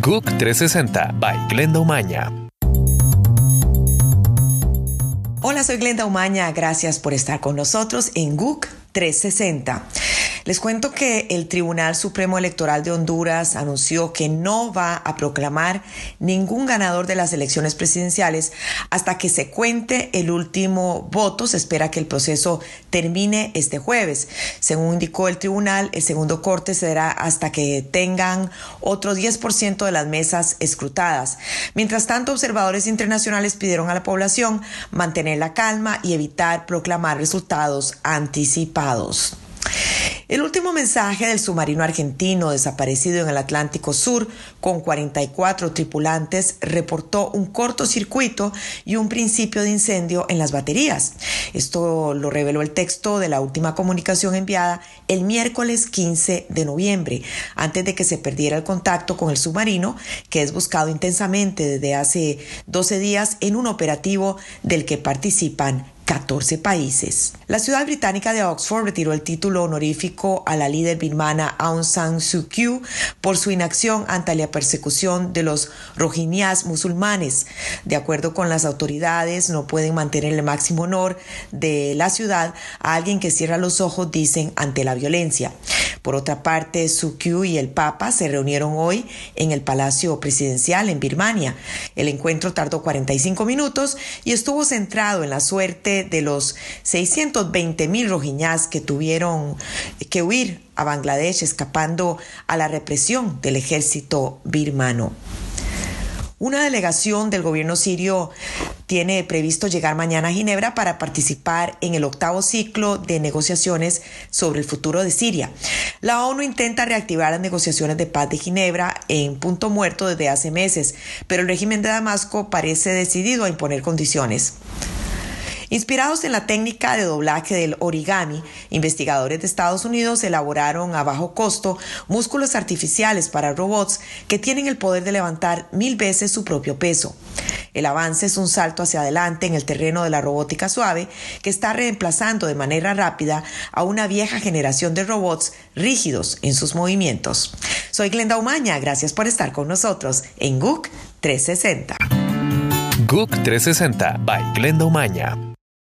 GUC 360 by Glenda Umaña. Hola, soy Glenda Umaña. Gracias por estar con nosotros en GUC 360. Les cuento que el Tribunal Supremo Electoral de Honduras anunció que no va a proclamar ningún ganador de las elecciones presidenciales hasta que se cuente el último voto. Se espera que el proceso termine este jueves. Según indicó el tribunal, el segundo corte se dará hasta que tengan otro 10% de las mesas escrutadas. Mientras tanto, observadores internacionales pidieron a la población mantener la calma y evitar proclamar resultados anticipados. El último mensaje del submarino argentino desaparecido en el Atlántico Sur con 44 tripulantes reportó un cortocircuito y un principio de incendio en las baterías. Esto lo reveló el texto de la última comunicación enviada el miércoles 15 de noviembre, antes de que se perdiera el contacto con el submarino, que es buscado intensamente desde hace 12 días en un operativo del que participan 14 países. La ciudad británica de Oxford retiró el título honorífico a la líder birmana Aung San Suu Kyi por su inacción ante la persecución de los rohingyas musulmanes. De acuerdo con las autoridades, no pueden mantener el máximo honor de la ciudad a alguien que cierra los ojos, dicen, ante la violencia. Por otra parte, Suu y el Papa se reunieron hoy en el Palacio Presidencial en Birmania. El encuentro tardó 45 minutos y estuvo centrado en la suerte de los 620 mil rojiñás que tuvieron que huir a Bangladesh escapando a la represión del ejército birmano. Una delegación del gobierno sirio tiene previsto llegar mañana a Ginebra para participar en el octavo ciclo de negociaciones sobre el futuro de Siria. La ONU intenta reactivar las negociaciones de paz de Ginebra en punto muerto desde hace meses, pero el régimen de Damasco parece decidido a imponer condiciones. Inspirados en la técnica de doblaje del origami, investigadores de Estados Unidos elaboraron a bajo costo músculos artificiales para robots que tienen el poder de levantar mil veces su propio peso. El avance es un salto hacia adelante en el terreno de la robótica suave que está reemplazando de manera rápida a una vieja generación de robots rígidos en sus movimientos. Soy Glenda Umaña, gracias por estar con nosotros en GUC 360. GUC 360 by Glenda Umaña.